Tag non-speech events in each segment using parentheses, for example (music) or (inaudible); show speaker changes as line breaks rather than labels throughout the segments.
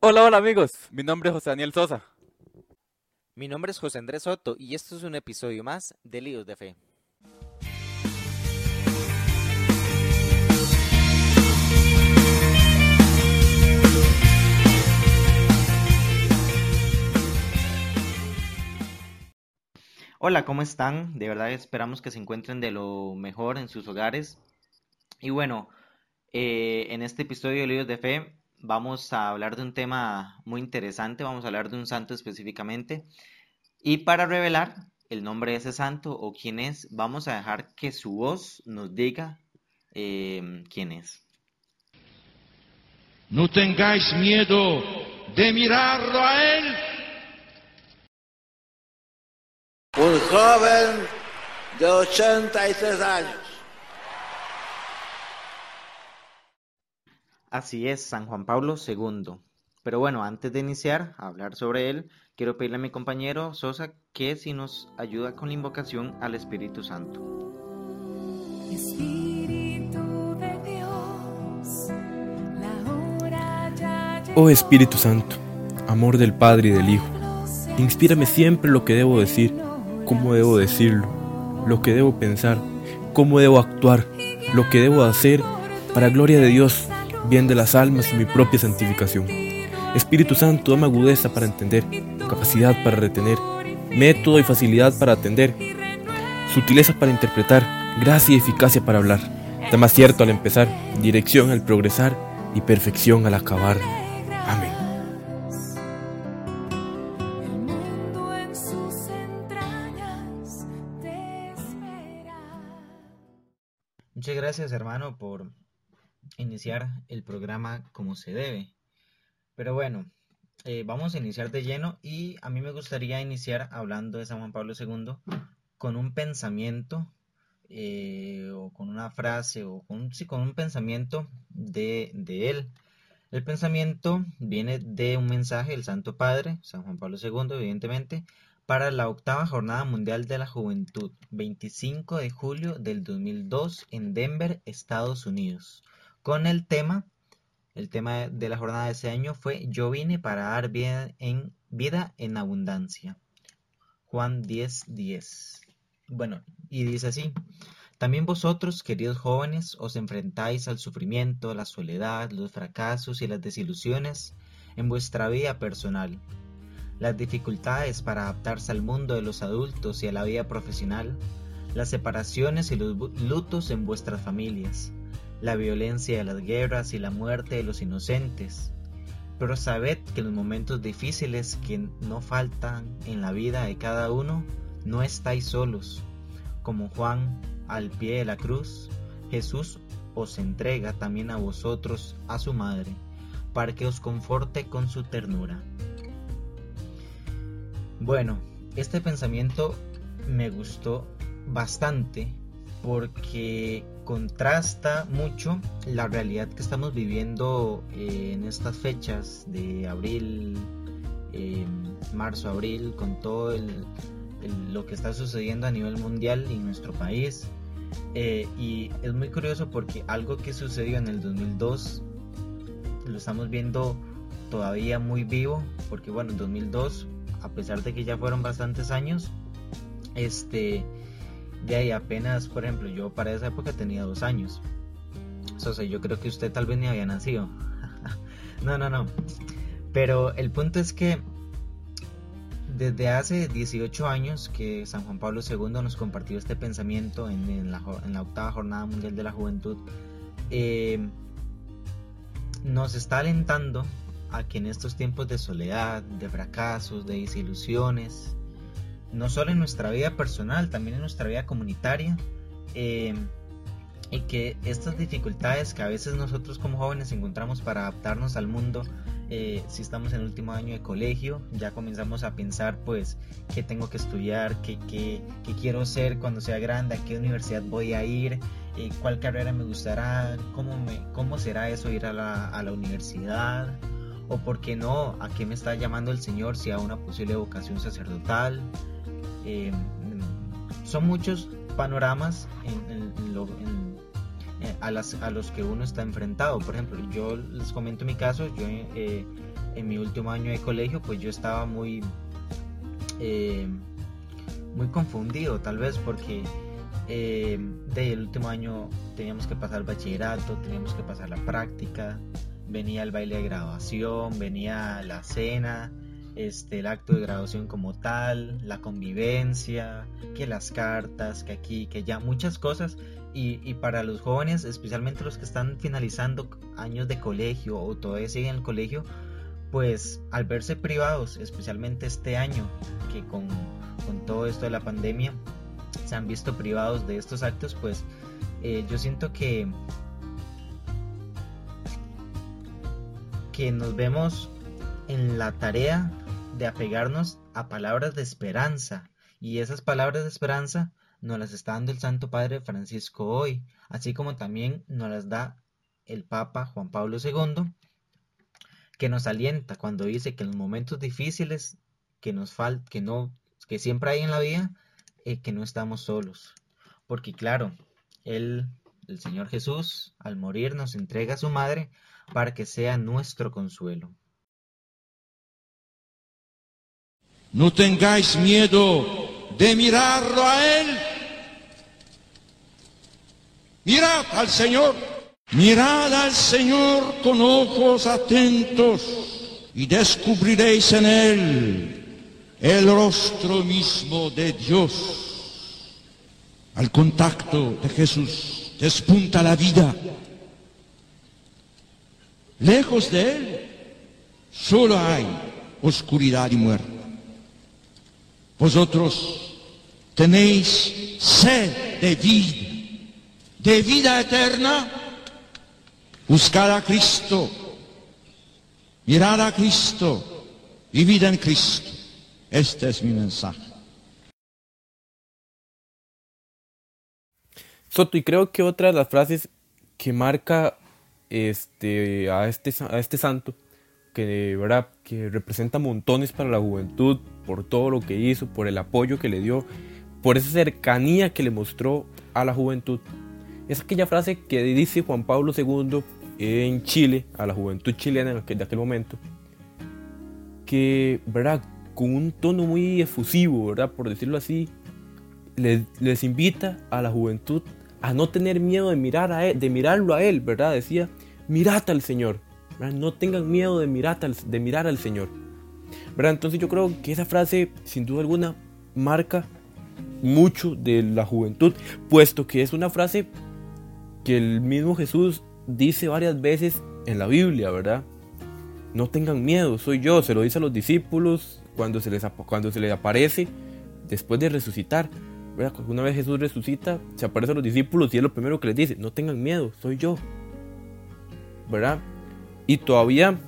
Hola, hola amigos, mi nombre es José Daniel Sosa.
Mi nombre es José Andrés Soto y esto es un episodio más de Líos de Fe. Hola, ¿cómo están? De verdad esperamos que se encuentren de lo mejor en sus hogares. Y bueno, eh, en este episodio de Líos de Fe vamos a hablar de un tema muy interesante, vamos a hablar de un santo específicamente. Y para revelar el nombre de ese santo o quién es, vamos a dejar que su voz nos diga eh, quién es.
No tengáis miedo de mirarlo a él.
Un joven de 83 años.
Así es, San Juan Pablo II. Pero bueno, antes de iniciar a hablar sobre él, quiero pedirle a mi compañero Sosa que si nos ayuda con la invocación al Espíritu Santo.
Espíritu de Dios, la hora ya llegó.
Oh Espíritu Santo, amor del Padre y del Hijo, inspírame siempre lo que debo decir, cómo debo decirlo, lo que debo pensar, cómo debo actuar, lo que debo hacer, para gloria de Dios, bien de las almas y mi propia santificación. Espíritu Santo, dame agudeza para entender, capacidad para retener, método y facilidad para atender, sutileza para interpretar, gracia y eficacia para hablar, dame acierto al empezar, dirección al progresar y perfección al acabar. Amén.
Muchas gracias hermano por iniciar el programa como se debe. Pero bueno, eh, vamos a iniciar de lleno y a mí me gustaría iniciar hablando de San Juan Pablo II con un pensamiento eh, o con una frase o con, un pensamiento de, de él. El pensamiento viene de un mensaje del Santo Padre, San Juan Pablo II, evidentemente, para la octava Jornada Mundial de la Juventud, 25 de julio del 2002 en Denver, Estados Unidos, con el tema, el tema de la jornada de ese año fue Yo vine para dar vida en, vida en abundancia. Juan 10, 10. Bueno, y dice así, también vosotros, queridos jóvenes, os enfrentáis al sufrimiento, la soledad, los fracasos y las desilusiones en vuestra vida personal. Las dificultades para adaptarse al mundo de los adultos y a la vida profesional, las separaciones y los lutos en vuestras familias, la violencia de las guerras y la muerte de los inocentes. Pero sabed que en los momentos difíciles que no faltan en la vida de cada uno, no estáis solos. Como Juan al pie de la cruz, Jesús os entrega también a vosotros a su madre, para que os conforte con su ternura. Bueno, este pensamiento me gustó bastante porque contrasta mucho la realidad que estamos viviendo eh, en estas fechas de abril, eh, marzo, abril, con todo lo que está sucediendo a nivel mundial y en nuestro país. Eh, y es muy curioso porque algo que sucedió en el 2002 lo estamos viendo todavía muy vivo, porque bueno, en 2002, a pesar de que ya fueron bastantes años, este, de ahí apenas, por ejemplo, yo para esa época tenía dos años. O sea, yo creo que usted tal vez ni había nacido. (laughs) no, no, no. Pero el punto es que desde hace 18 años que San Juan Pablo II nos compartió este pensamiento en, la, en la octava Jornada Mundial de la Juventud, eh, nos está alentando a que en estos tiempos de soledad, de fracasos, de desilusiones, no solo en nuestra vida personal, también en nuestra vida comunitaria, eh, y que estas dificultades que a veces nosotros como jóvenes encontramos para adaptarnos al mundo, eh, si estamos en el último año de colegio, ya comenzamos a pensar pues qué tengo que estudiar, qué, qué, qué quiero ser cuando sea grande, a qué universidad voy a ir, eh, cuál carrera me gustará, cómo, me, cómo será eso ir a la, a la universidad, o por qué no, a qué me está llamando el Señor, si a una posible vocación sacerdotal. Eh, son muchos panoramas en, lo- eh, a, las- a los que uno está enfrentado. Por ejemplo, yo les comento mi caso, yo eh, en mi último año de colegio, pues yo estaba muy, eh, muy confundido, tal vez porque eh, de el último año teníamos que pasar bachillerato, teníamos que pasar la práctica, venía el baile de graduación, venía la cena, este, el acto de graduación como tal, la convivencia, que las cartas, que aquí, que ya, muchas cosas. Y, para los jóvenes, especialmente los que están finalizando años de colegio o todavía siguen en el colegio, pues al verse privados, especialmente este año, que con, con todo esto de la pandemia se han visto privados de estos actos, pues eh, yo siento que que nos vemos en la tarea de apegarnos a palabras de esperanza y esas palabras de esperanza nos las está dando el Santo Padre Francisco hoy, así como también nos las da el Papa Juan Pablo II, que nos alienta cuando dice que en los momentos difíciles que nos falta, que no, que siempre hay en la vida, eh, que no estamos solos, porque claro, él, el Señor Jesús, al morir nos entrega a su madre para que sea nuestro consuelo.
No tengáis miedo de mirarlo a Él. Mirad al Señor. Mirad al Señor con ojos atentos y descubriréis en Él el rostro mismo de Dios. Al contacto de Jesús despunta la vida. Lejos de Él solo hay oscuridad y muerte. Vosotros tenéis sed de vida, de vida eterna. Buscad a Cristo, mirad a Cristo, vivid en Cristo. Este es mi mensaje.
Soto, y creo que otra de las frases que marca este, a, este, a este santo, que, ¿verdad? que representa montones para la juventud, por todo lo que hizo, por el apoyo que le dio, por esa cercanía que le mostró a la juventud, es aquella frase que dice Juan Pablo II en Chile, a la juventud chilena de aquel momento, que, ¿verdad? con un tono muy efusivo, ¿verdad? por decirlo así, les, invita a la juventud a no tener miedo de, mirar a él, de mirarlo a él, ¿verdad? Decía, mirad al Señor, no tengan miedo de mirar, al, Señor. ¿verdad? Entonces yo creo que esa frase, sin duda alguna, marca mucho de la juventud, puesto que es una frase que el mismo Jesús dice varias veces en la Biblia, ¿verdad? No tengan miedo, soy yo, se lo dice a los discípulos cuando se les aparece después de resucitar. Una vez Jesús resucita, se aparece a los discípulos y es lo primero que les dice, no tengan miedo, soy yo. ¿Verdad? Y todavía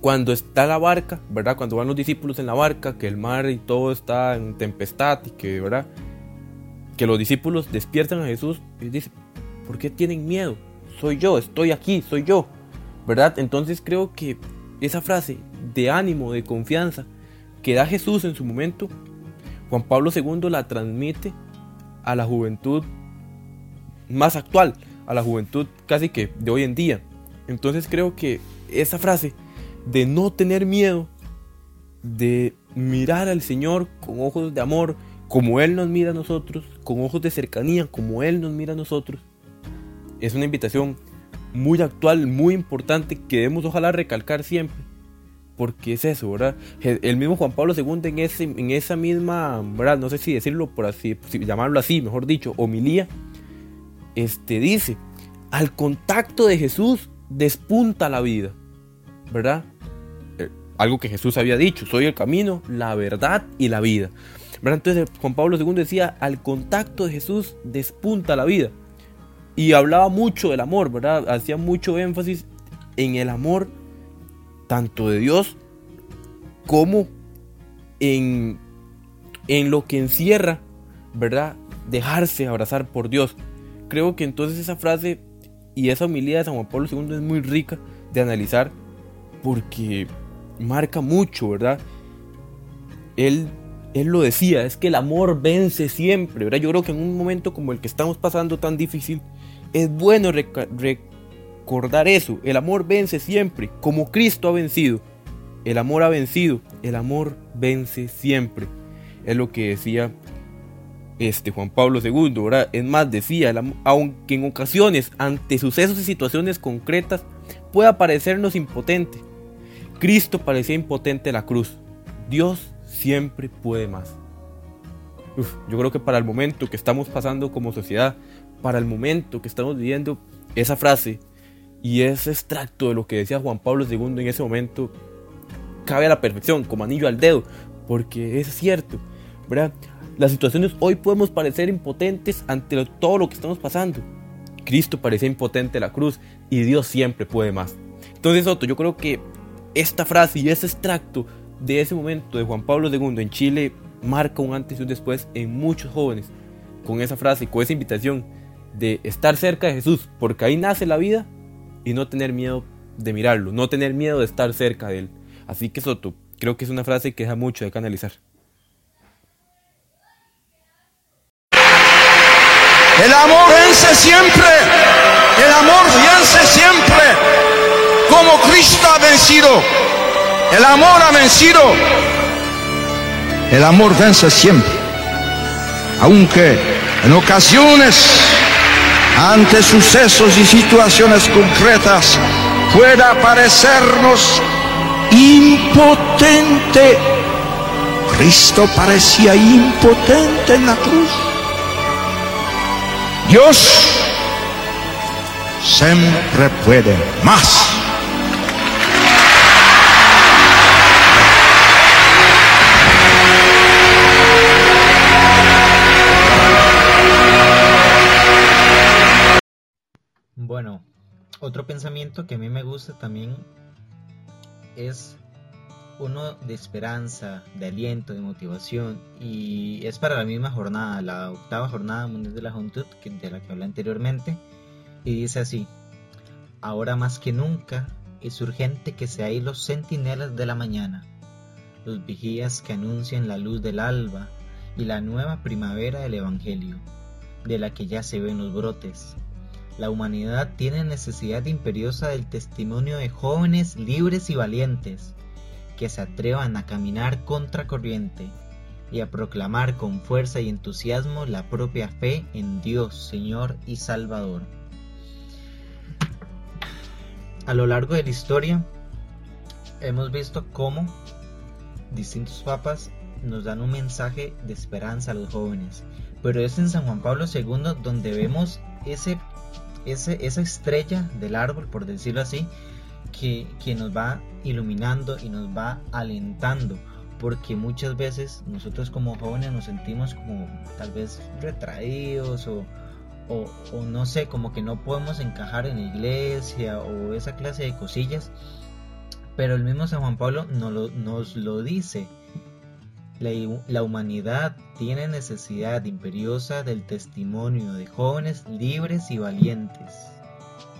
cuando está la barca, ¿verdad? Cuando van los discípulos en la barca, que el mar y todo está en tempestad y que, ¿verdad? Que los discípulos despiertan a Jesús y dicen, ¿por qué tienen miedo? Soy yo, estoy aquí, soy yo. ¿Verdad? Entonces creo que esa frase de ánimo, de confianza que da Jesús en su momento, Juan Pablo II la transmite a la juventud más actual, a la juventud casi que de hoy en día. Entonces creo que esa frase de no tener miedo, de mirar al Señor con ojos de amor, como Él nos mira a nosotros, con ojos de cercanía, como Él nos mira a nosotros, es una invitación muy actual, muy importante, que debemos ojalá recalcar siempre. Porque es eso, ¿verdad? El mismo Juan Pablo II en, ese, en esa misma, ¿verdad? No sé si decirlo por así, llamarlo así, mejor dicho, homilía, este dice, al contacto de Jesús despunta la vida, ¿verdad? Eh, algo que Jesús había dicho, soy el camino, la verdad y la vida. Entonces Juan Pablo II decía, al contacto de Jesús despunta la vida. Y hablaba mucho del amor, ¿verdad? Hacía mucho énfasis en el amor tanto de Dios como en, en lo que encierra, ¿verdad? Dejarse abrazar por Dios. Creo que entonces esa frase y esa humildad de San Juan Pablo II es muy rica de analizar porque marca mucho, ¿verdad? Él, él lo decía, es que el amor vence siempre, ¿verdad? Yo creo que en un momento como el que estamos pasando tan difícil, es bueno recordar eso, el amor vence siempre, como Cristo ha vencido. El amor ha vencido, el amor vence siempre. Es lo que decía este Juan Pablo II, ¿verdad? Es más, decía, aunque en ocasiones, ante sucesos y situaciones concretas, pueda parecernos impotente, Cristo parecía impotente en la cruz. Dios siempre puede más. yo creo que para el momento que estamos pasando como sociedad, para el momento que estamos viviendo, esa frase y ese extracto de lo que decía Juan Pablo II en ese momento cabe a la perfección, como anillo al dedo, porque es cierto, ¿verdad? Las situaciones hoy podemos parecer impotentes ante todo lo que estamos pasando. Cristo parecía impotente en la cruz y Dios siempre puede más. Entonces, Otto, yo creo que esta frase y ese extracto de ese momento de Juan Pablo II en Chile marca un antes y un después en muchos jóvenes con esa frase, con esa invitación de estar cerca de Jesús, porque ahí nace la vida y no tener miedo de mirarlo, no tener miedo de estar cerca de él. Así que Soto, creo que es una frase que deja mucho de canalizar.
El amor vence siempre, el amor vence siempre, como Cristo ha vencido, el amor ha vencido, el amor vence siempre, aunque en ocasiones ante sucesos y situaciones concretas pueda parecernos impotente. Cristo parecía impotente en la cruz. Dios siempre puede más.
Bueno, otro pensamiento que a mí me gusta también es uno de esperanza, de aliento, de motivación y es para la misma jornada, la octava jornada mundial de la juventud de la que hablé anteriormente y dice así, ahora más que nunca es urgente que seáis los centinelas de la mañana, los vigías que anuncian la luz del alba y la nueva primavera del Evangelio, de la que ya se ven los brotes. La humanidad tiene necesidad imperiosa del testimonio de jóvenes libres y valientes, que se atrevan a caminar contra corriente y a proclamar con fuerza y entusiasmo la propia fe en Dios, Señor y Salvador. A lo largo de la historia hemos visto cómo distintos papas nos dan un mensaje de esperanza a los jóvenes, pero es en San Juan Pablo II donde vemos ese, esa estrella del árbol, por decirlo así, que, que nos va iluminando y nos va alentando porque muchas veces nosotros como jóvenes nos sentimos como tal vez retraídos o, o, no sé, como que no podemos encajar en la iglesia o esa clase de cosillas. Pero el mismo San Juan Pablo nos lo, nos lo dice. La, la, humanidad tiene necesidad imperiosa del testimonio de jóvenes libres y valientes.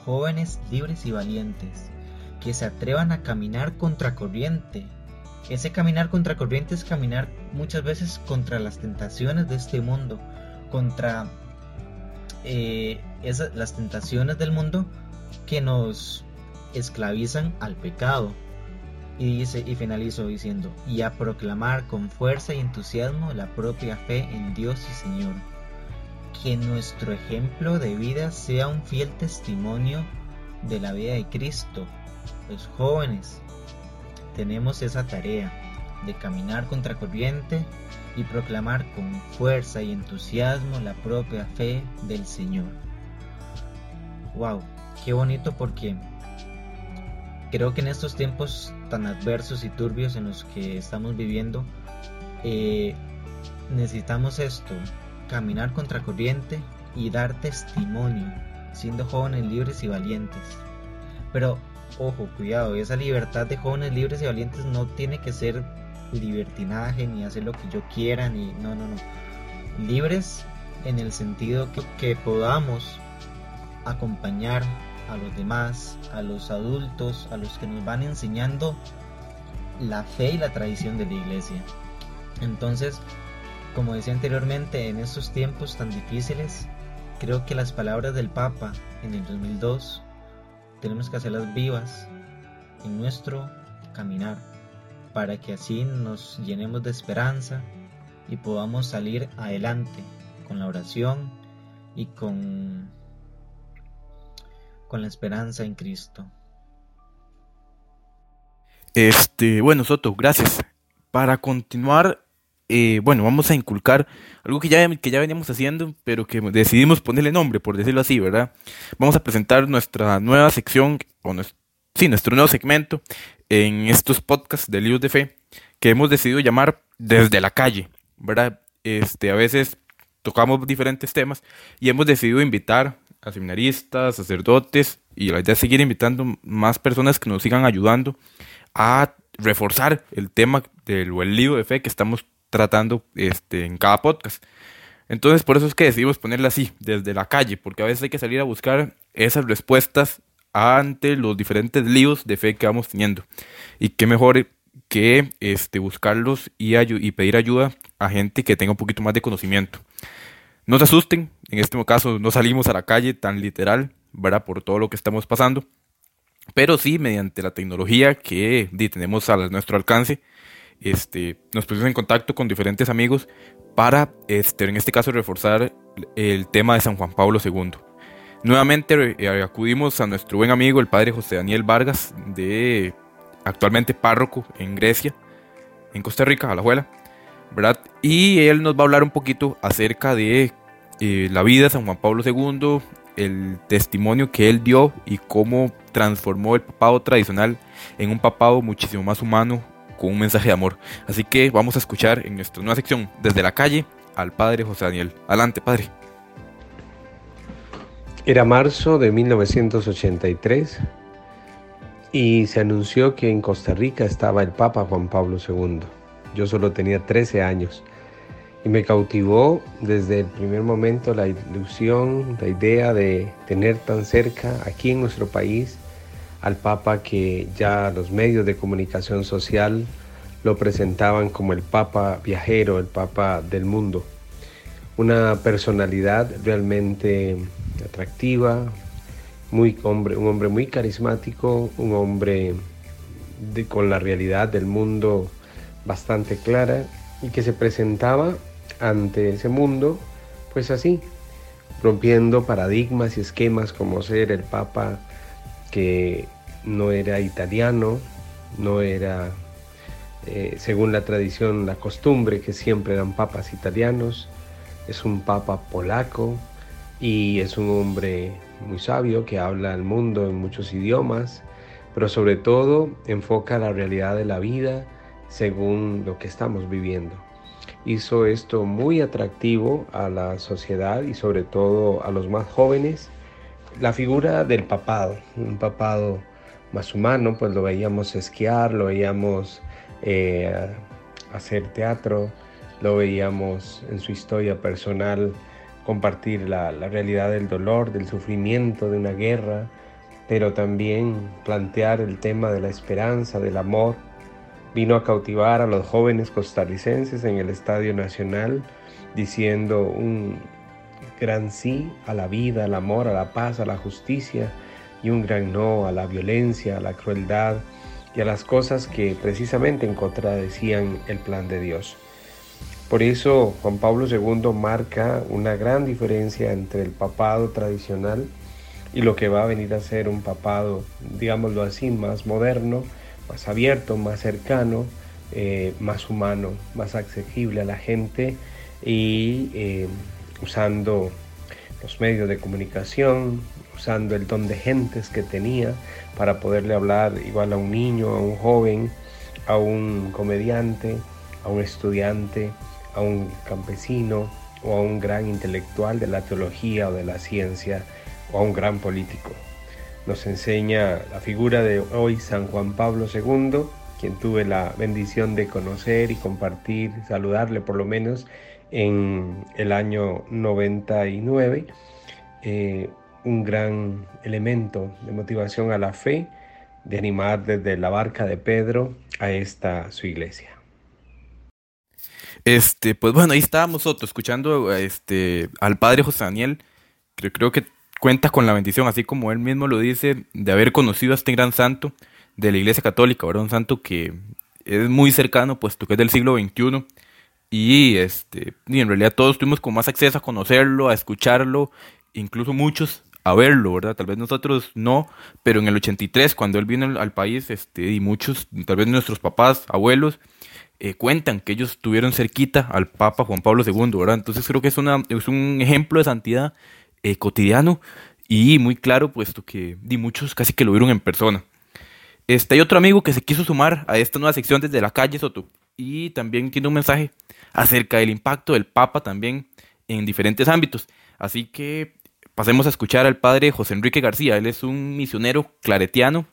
Jóvenes libres y valientes que se atrevan a caminar contracorriente. Ese caminar contracorriente es caminar muchas veces contra las tentaciones de este mundo, contra eh, las tentaciones del mundo que nos esclavizan al pecado. Y dice y finalizo diciendo, y a proclamar con fuerza y entusiasmo la propia fe en Dios y Señor. Que nuestro ejemplo de vida sea un fiel testimonio de la vida de Cristo los jóvenes tenemos esa tarea de caminar contra corriente y proclamar con fuerza y entusiasmo la propia fe del Señor. Wow, qué bonito porque creo que en estos tiempos tan adversos y turbios en los que estamos viviendo, eh, necesitamos esto, caminar contra corriente y dar testimonio, siendo jóvenes libres y valientes. Pero ojo, cuidado, esa libertad de jóvenes libres y valientes no tiene que ser libertinaje ni hacer lo que yo quiera, ni no, no, no. Libres en el sentido que, podamos acompañar a los demás, a los adultos, a los que nos van enseñando la fe y la tradición de la iglesia. Entonces, como decía anteriormente, en estos tiempos tan difíciles, creo que las palabras del Papa en el 2002 tenemos que hacerlas vivas en nuestro caminar, para que así nos llenemos de esperanza y podamos salir adelante con la oración y con, con la esperanza en Cristo.
Este, bueno, Soto, gracias. Para continuar, eh, bueno, vamos a inculcar algo que ya, que ya veníamos haciendo, pero que decidimos ponerle nombre, por decirlo así, ¿verdad? Vamos a presentar nuestra nueva sección, o nuestro, sí, nuestro nuevo segmento en estos podcasts de libros de fe, que hemos decidido llamar Desde la calle, ¿verdad? Este, a veces tocamos diferentes temas y hemos decidido invitar a seminaristas, sacerdotes, y la idea es seguir invitando más personas que nos sigan ayudando a reforzar el tema del o libro de fe que estamos tratando este, en cada podcast. Entonces, por eso es que decidimos ponerla así, desde la calle, porque a veces hay que salir a buscar esas respuestas ante los diferentes líos de fe que vamos teniendo. Y qué mejor que este, buscarlos y, y pedir ayuda a gente que tenga un poquito más de conocimiento. No se asusten, en este caso no salimos a la calle tan literal, ¿verdad? Por todo lo que estamos pasando, pero sí mediante la tecnología que tenemos a nuestro alcance, este, nos pusimos en contacto con diferentes amigos para, este, en este caso, reforzar el tema de San Juan Pablo II. Nuevamente eh, acudimos a nuestro buen amigo, el padre José Daniel Vargas, de actualmente párroco en Grecia, en Costa Rica, Alajuela, ¿verdad? Y él nos va a hablar un poquito acerca de eh, la vida de San Juan Pablo II, el testimonio que él dio y cómo transformó el papado tradicional en un papado muchísimo más humano con un mensaje de amor. Así que vamos a escuchar en nuestra nueva sección desde la calle al padre José Daniel. Adelante, padre.
Era marzo de 1983 y se anunció que en Costa Rica estaba el Papa Juan Pablo II. Yo solo tenía 13 años y me cautivó desde el primer momento la ilusión, la idea de tener tan cerca aquí en nuestro país al Papa que ya los medios de comunicación social lo presentaban como el Papa viajero, el Papa del mundo. Una personalidad realmente atractiva, muy hombre, un hombre muy carismático, un hombre con la realidad del mundo bastante clara y que se presentaba ante ese mundo pues así, rompiendo paradigmas y esquemas como ser el Papa que no era italiano, no era, eh, según la tradición, la costumbre, que siempre eran papas italianos, es un papa polaco y es un hombre muy sabio que habla al mundo en muchos idiomas, pero sobre todo enfoca la realidad de la vida según lo que estamos viviendo. Hizo esto muy atractivo a la sociedad y sobre todo a los más jóvenes la figura del papado, un papado más humano, pues lo veíamos esquiar, lo veíamos eh, hacer teatro, lo veíamos en su historia personal compartir la, la, realidad del dolor, del sufrimiento, de una guerra, pero también plantear el tema de la esperanza, del amor. Vino a cautivar a los jóvenes costarricenses en el Estadio Nacional diciendo un, gran sí a la vida, al amor, a la paz, a la justicia y un gran no a la violencia, a la crueldad y a las cosas que precisamente en contradecían el plan de Dios. Por eso Juan Pablo II marca una gran diferencia entre el papado tradicional y lo que va a venir a ser un papado, digámoslo así, más moderno, más abierto, más cercano, eh, más humano, más accesible a la gente y eh, usando los medios de comunicación, usando el don de gentes que tenía para poderle hablar igual a un niño, a un joven, a un comediante, a un estudiante, a un campesino o a un gran intelectual de la teología o de la ciencia o a un gran político. Nos enseña la figura de hoy San Juan Pablo II, quien tuve la bendición de conocer y compartir, saludarle por lo menos en el año 99, eh, un gran elemento de motivación a la fe, de animar desde la barca de Pedro a esta su iglesia.
Este, pues bueno, ahí estábamos escuchando este, al padre José Daniel, que creo que cuenta con la bendición, así como él mismo lo dice, de haber conocido a este gran santo de la Iglesia Católica, ¿verdad? Un santo que es muy cercano, puesto que es del siglo XXI. Y, este, y en realidad todos tuvimos con más acceso a conocerlo, a escucharlo, incluso muchos a verlo, ¿verdad? Tal vez nosotros no, pero en el 83, cuando él vino al, país, este, y muchos, tal vez nuestros papás, abuelos, eh, cuentan que ellos tuvieron cerquita al Papa Juan Pablo II, ¿verdad? Entonces creo que es, una, es un ejemplo de santidad eh, cotidiano y muy claro, puesto que di muchos casi que lo vieron en persona. Este, hay otro amigo que se quiso sumar a esta nueva sección desde la calle Soto y también tiene un mensaje acerca del impacto del Papa también en diferentes ámbitos. Así que pasemos a escuchar al padre José Enrique García. Él es un misionero claretiano,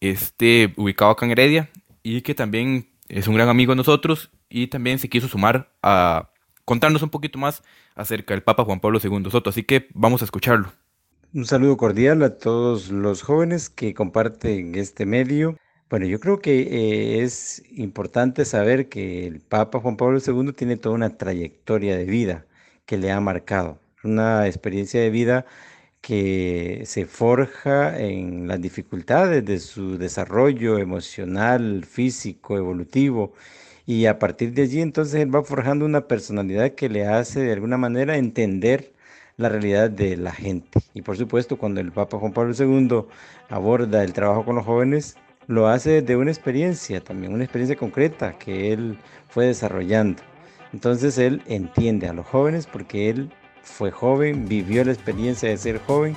este, ubicado acá en Heredia, y que también es un gran amigo de nosotros y también se quiso sumar a contarnos un poquito más acerca del Papa Juan Pablo II Soto. Así que vamos a escucharlo.
Un saludo cordial a todos los jóvenes que comparten este medio. Bueno, yo creo que eh, es importante saber que el Papa Juan Pablo II tiene toda una trayectoria de vida que le ha marcado, una experiencia de vida que se forja en las dificultades de su desarrollo emocional, físico, evolutivo, y a partir de allí entonces él va forjando una personalidad que le hace de alguna manera entender la realidad de la gente. Y por supuesto, cuando el Papa Juan Pablo II aborda el trabajo con los jóvenes, lo hace de una experiencia, también una experiencia concreta que él fue desarrollando. Entonces él entiende a los jóvenes porque él fue joven, vivió la experiencia de ser joven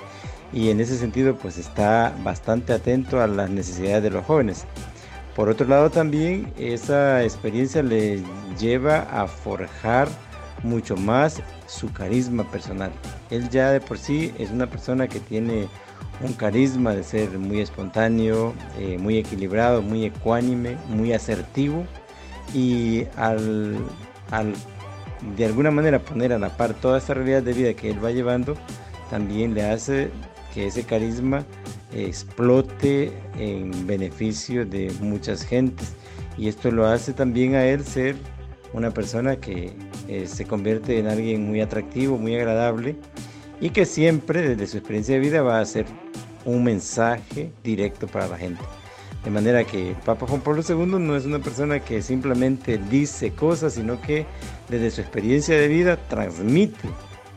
y en ese sentido pues está bastante atento a las necesidades de los jóvenes. Por otro lado también esa experiencia le lleva a forjar mucho más su carisma personal. Él ya de por sí es una persona que tiene un carisma de ser muy espontáneo, eh, muy equilibrado, muy ecuánime, muy asertivo y al, al de alguna manera poner a la par toda esta realidad de vida que él va llevando, también le hace que ese carisma explote en beneficio de muchas gentes. Y esto lo hace también a él ser una persona que eh, se convierte en alguien muy atractivo, muy agradable y que siempre desde su experiencia de vida va a ser un mensaje directo para la gente. De manera que Papa Juan Pablo II no es una persona que simplemente dice cosas, sino que desde su experiencia de vida transmite,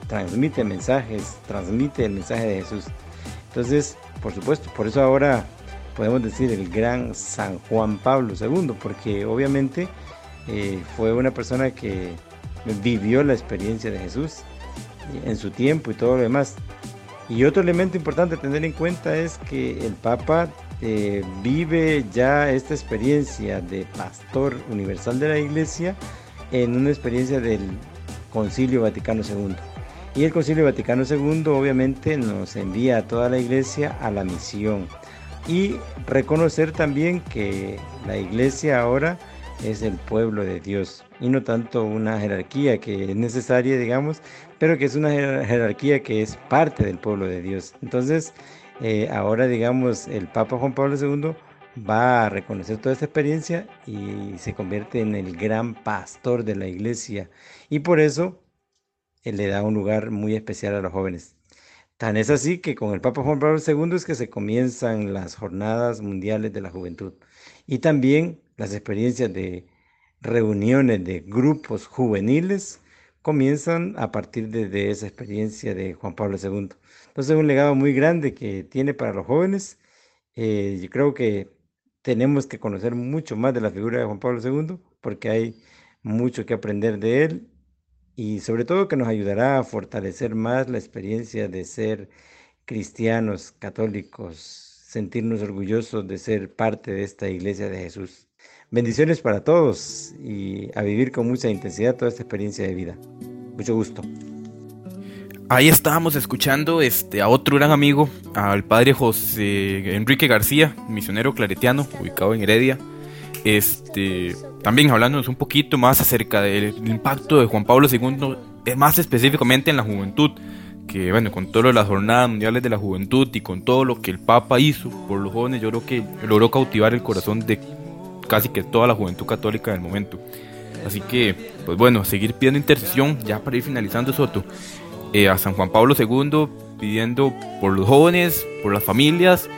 transmite mensajes, transmite el mensaje de Jesús. Entonces, por supuesto, por eso ahora podemos decir el gran San Juan Pablo II, porque obviamente eh, fue una persona que vivió la experiencia de Jesús en su tiempo y todo lo demás. Y otro elemento importante a tener en cuenta es que el Papa eh, vive ya esta experiencia de pastor universal de la iglesia en una experiencia del Concilio Vaticano II. Y el Concilio Vaticano II obviamente nos envía a toda la iglesia a la misión y reconocer también que la iglesia ahora es el pueblo de Dios y no tanto una jerarquía que es necesaria, digamos, pero que es una jerarquía que es parte del pueblo de Dios. Entonces, eh, ahora, digamos, el Papa Juan Pablo II va a reconocer toda esta experiencia y se convierte en el gran pastor de la iglesia. Y por eso le da un lugar muy especial a los jóvenes. Tan es así que con el Papa Juan Pablo II es que se comienzan las jornadas mundiales de la juventud y también las experiencias de reuniones de grupos juveniles comienzan a partir de, esa experiencia de Juan Pablo II. Entonces es un legado muy grande que tiene para los jóvenes. Eh, yo creo que tenemos que conocer mucho más de la figura de Juan Pablo II porque hay mucho que aprender de él y sobre todo que nos ayudará a fortalecer más la experiencia de ser cristianos, católicos, sentirnos orgullosos de ser parte de esta iglesia de Jesús. Bendiciones para todos y a vivir con mucha intensidad toda esta experiencia de vida. Mucho gusto.
Ahí estábamos escuchando este, a otro gran amigo, al padre José Enrique García, misionero claretiano, ubicado en Heredia. Este, también hablándonos un poquito más acerca del impacto de Juan Pablo II, eh, más específicamente en la juventud, que bueno, con todas las jornadas mundiales de la juventud y con todo lo que el Papa hizo por los jóvenes, yo creo que logró cautivar el corazón de casi que toda la juventud católica del momento. Así que, pues bueno, seguir pidiendo intercesión ya para ir finalizando Soto. Eh, a San Juan Pablo II pidiendo por los jóvenes, por las familias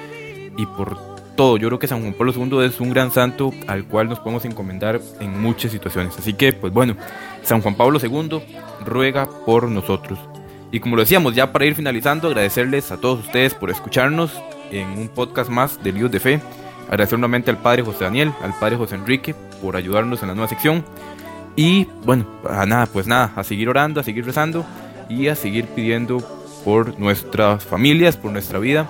y por todo. Yo creo que San Juan Pablo II es un gran santo al cual nos podemos encomendar en muchas situaciones. Así que, pues bueno, San Juan Pablo II ruega por nosotros. Y como lo decíamos, ya para ir finalizando, agradecerles a todos ustedes por escucharnos en un podcast más de Líos de Fe. Agradecer nuevamente al Padre José Daniel, al Padre José Enrique por ayudarnos en la nueva sección. Y bueno, a nada, pues nada, a seguir orando, a seguir rezando y a seguir pidiendo por nuestras familias, por nuestra vida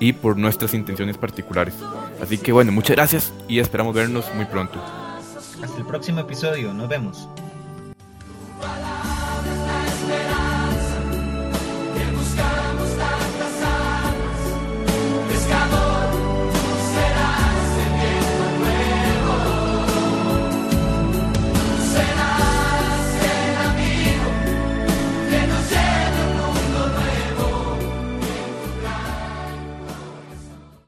y por nuestras intenciones particulares. Así que bueno, muchas gracias y esperamos vernos muy pronto.
Hasta el próximo episodio, nos vemos.